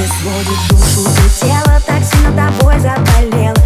Не сводит душу, ты тело так сильно тобой заболело.